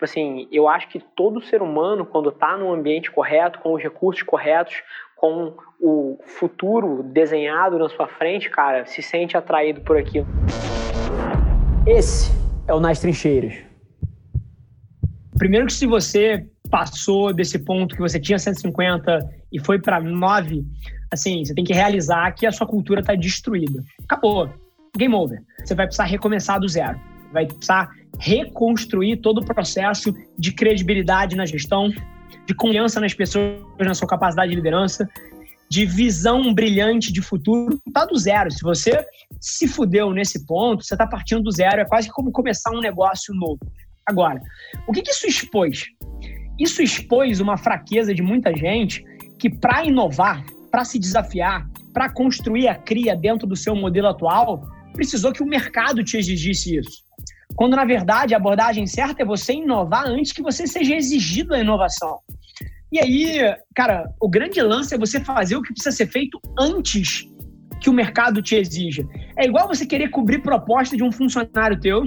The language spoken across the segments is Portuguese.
Tipo assim, eu acho que todo ser humano, quando está no ambiente correto, com os recursos corretos, com o futuro desenhado na sua frente, cara, se sente atraído por aquilo. Esse é o Nas Trincheiras. Primeiro que se você passou desse ponto que você tinha 150 e foi para 9, assim, você tem que realizar que a sua cultura está destruída. Acabou. Game over. Você vai precisar recomeçar do zero. Vai precisar reconstruir todo o processo de credibilidade na gestão, de confiança nas pessoas, na sua capacidade de liderança, de visão brilhante de futuro, tá do zero. Se você se fudeu nesse ponto, você está partindo do zero, é quase como começar um negócio novo. Agora, o que, que isso expôs? Isso expôs uma fraqueza de muita gente que, para inovar, para se desafiar, para construir a cria dentro do seu modelo atual, precisou que o mercado te exigisse isso. Quando, na verdade, a abordagem certa é você inovar antes que você seja exigido a inovação. E aí, cara, o grande lance é você fazer o que precisa ser feito antes que o mercado te exija. É igual você querer cobrir proposta de um funcionário teu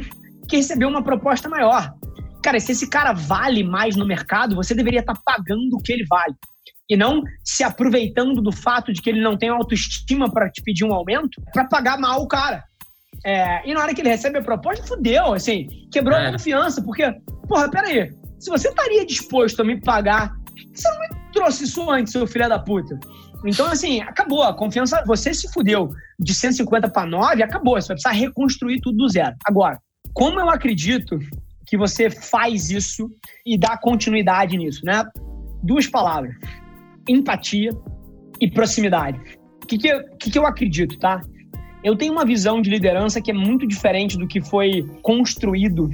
que recebeu uma proposta maior. Cara, se esse cara vale mais no mercado, você deveria estar pagando o que ele vale. E não se aproveitando do fato de que ele não tem autoestima para te pedir um aumento para pagar mal o cara. É, e na hora que ele recebe a proposta, fudeu, assim, quebrou é. a confiança, porque, porra, peraí, se você estaria disposto a me pagar você não me trouxe isso antes, seu filho da puta? Então, assim, acabou. A confiança, você se fudeu de 150 para 9, acabou. Você vai precisar reconstruir tudo do zero. Agora, como eu acredito que você faz isso e dá continuidade nisso, né? Duas palavras: empatia e proximidade. O que, que, que, que eu acredito, tá? Eu tenho uma visão de liderança que é muito diferente do que foi construído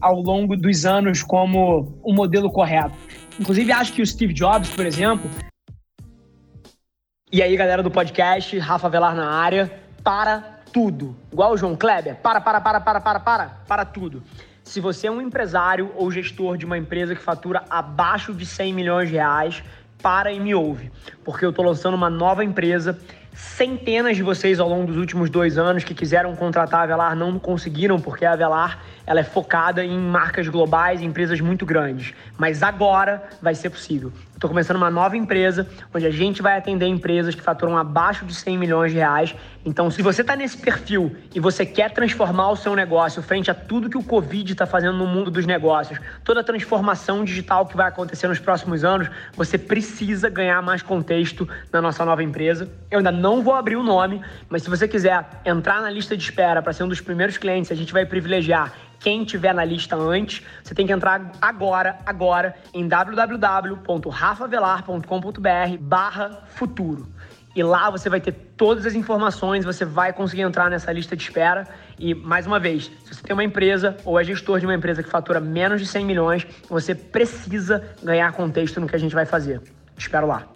ao longo dos anos como o modelo correto. Inclusive, acho que o Steve Jobs, por exemplo. E aí, galera do podcast, Rafa Velar na área, para tudo. Igual o João Kleber, para, para, para, para, para, para, para tudo. Se você é um empresário ou gestor de uma empresa que fatura abaixo de 100 milhões de reais, para e me ouve, porque eu estou lançando uma nova empresa. Centenas de vocês ao longo dos últimos dois anos que quiseram contratar a Velar não conseguiram, porque a Velar ela é focada em marcas globais, em empresas muito grandes. Mas agora vai ser possível. Estou começando uma nova empresa onde a gente vai atender empresas que faturam abaixo de 100 milhões de reais. Então, se você está nesse perfil e você quer transformar o seu negócio frente a tudo que o Covid está fazendo no mundo dos negócios, toda a transformação digital que vai acontecer nos próximos anos, você precisa ganhar mais contexto na nossa nova empresa. Eu ainda não vou abrir o nome, mas se você quiser entrar na lista de espera para ser um dos primeiros clientes, a gente vai privilegiar quem tiver na lista antes, você tem que entrar agora, agora, em www.rafavelar.com.br barra futuro. E lá você vai ter todas as informações, você vai conseguir entrar nessa lista de espera. E, mais uma vez, se você tem uma empresa ou é gestor de uma empresa que fatura menos de 100 milhões, você precisa ganhar contexto no que a gente vai fazer. Espero lá.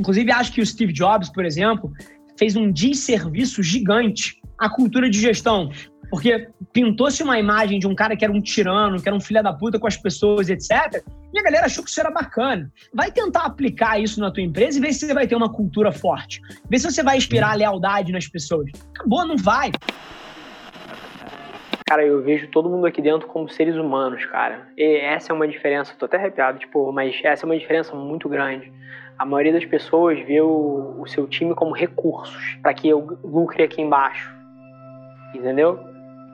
Inclusive, acho que o Steve Jobs, por exemplo, fez um desserviço gigante a cultura de gestão. Porque pintou-se uma imagem de um cara que era um tirano, que era um filho da puta com as pessoas, etc. E a galera achou que isso era bacana. Vai tentar aplicar isso na tua empresa e ver se você vai ter uma cultura forte. Vê se você vai inspirar lealdade nas pessoas. Acabou, não vai. Cara, eu vejo todo mundo aqui dentro como seres humanos, cara. E essa é uma diferença, tô até arrepiado, tipo, mas essa é uma diferença muito grande. A maioria das pessoas vê o, o seu time como recursos para que eu lucre aqui embaixo entendeu?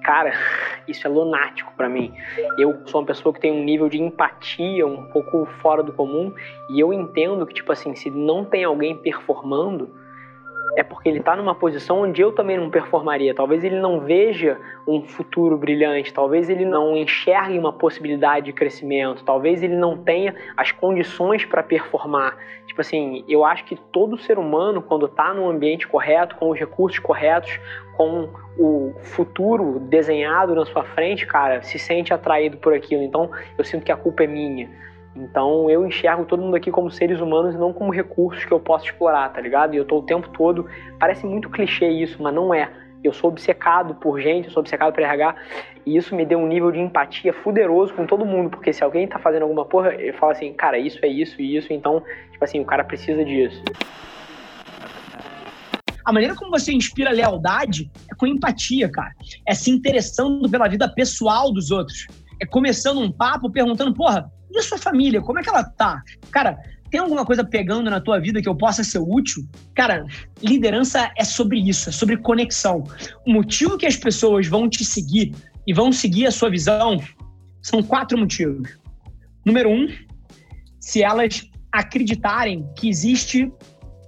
Cara, isso é lunático para mim. Eu sou uma pessoa que tem um nível de empatia um pouco fora do comum e eu entendo que, tipo assim, se não tem alguém performando, é porque ele está numa posição onde eu também não performaria. Talvez ele não veja um futuro brilhante, talvez ele não enxergue uma possibilidade de crescimento, talvez ele não tenha as condições para performar. Tipo assim, eu acho que todo ser humano, quando está no ambiente correto, com os recursos corretos, com o futuro desenhado na sua frente, cara, se sente atraído por aquilo. Então, eu sinto que a culpa é minha. Então eu enxergo todo mundo aqui como seres humanos e não como recursos que eu posso explorar, tá ligado? E eu tô o tempo todo. Parece muito clichê isso, mas não é. Eu sou obcecado por gente, eu sou obcecado por RH, e isso me deu um nível de empatia fuderoso com todo mundo, porque se alguém tá fazendo alguma porra, eu falo assim, cara, isso é isso e isso, então, tipo assim, o cara precisa disso. A maneira como você inspira lealdade é com empatia, cara. É se interessando pela vida pessoal dos outros. É começando um papo perguntando, porra, e a sua família? Como é que ela tá? Cara, tem alguma coisa pegando na tua vida que eu possa ser útil? Cara, liderança é sobre isso, é sobre conexão. O motivo que as pessoas vão te seguir e vão seguir a sua visão são quatro motivos. Número um, se elas acreditarem que existe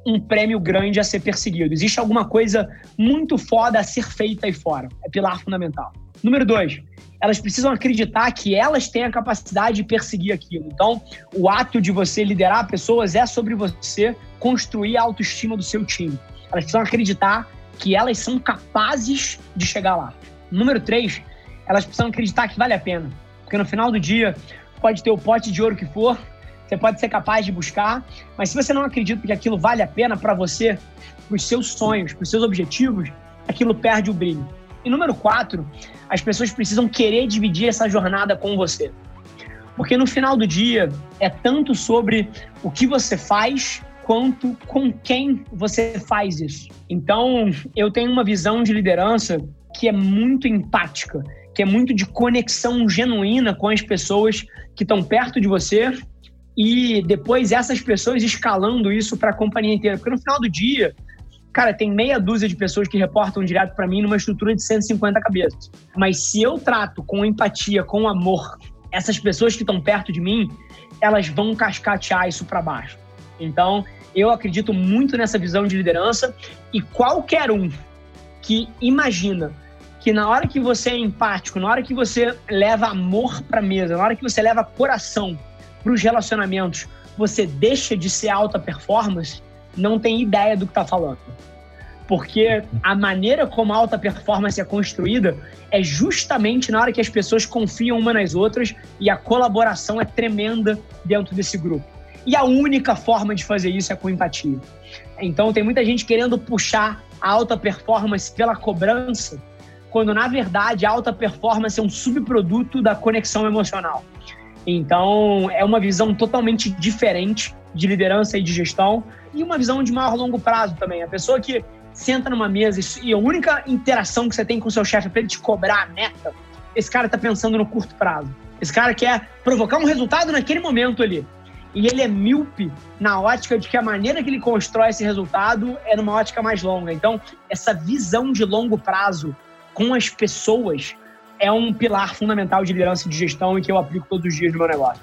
um prêmio grande a ser perseguido, existe alguma coisa muito foda a ser feita aí fora. É pilar fundamental. Número dois, elas precisam acreditar que elas têm a capacidade de perseguir aquilo. Então, o ato de você liderar pessoas é sobre você construir a autoestima do seu time. Elas precisam acreditar que elas são capazes de chegar lá. Número três, elas precisam acreditar que vale a pena. Porque no final do dia, pode ter o pote de ouro que for, você pode ser capaz de buscar, mas se você não acredita que aquilo vale a pena para você, para os seus sonhos, para os seus objetivos, aquilo perde o brilho. E número quatro, as pessoas precisam querer dividir essa jornada com você. Porque no final do dia, é tanto sobre o que você faz quanto com quem você faz isso. Então, eu tenho uma visão de liderança que é muito empática, que é muito de conexão genuína com as pessoas que estão perto de você e depois essas pessoas escalando isso para a companhia inteira. Porque no final do dia, Cara, tem meia dúzia de pessoas que reportam direto para mim numa estrutura de 150 cabeças. Mas se eu trato com empatia, com amor, essas pessoas que estão perto de mim, elas vão cascatear isso para baixo. Então, eu acredito muito nessa visão de liderança e qualquer um que imagina que na hora que você é empático, na hora que você leva amor para mesa, na hora que você leva coração para os relacionamentos, você deixa de ser alta performance, não tem ideia do que está falando. Porque a maneira como a alta performance é construída é justamente na hora que as pessoas confiam uma nas outras e a colaboração é tremenda dentro desse grupo. E a única forma de fazer isso é com empatia. Então tem muita gente querendo puxar a alta performance pela cobrança, quando na verdade a alta performance é um subproduto da conexão emocional. Então é uma visão totalmente diferente de liderança e de gestão e uma visão de maior longo prazo também. A pessoa que senta numa mesa e a única interação que você tem com o seu chefe é para ele te cobrar a meta, esse cara está pensando no curto prazo. Esse cara quer provocar um resultado naquele momento ali. E ele é míope na ótica de que a maneira que ele constrói esse resultado é numa ótica mais longa. Então, essa visão de longo prazo com as pessoas é um pilar fundamental de liderança e de gestão e que eu aplico todos os dias no meu negócio.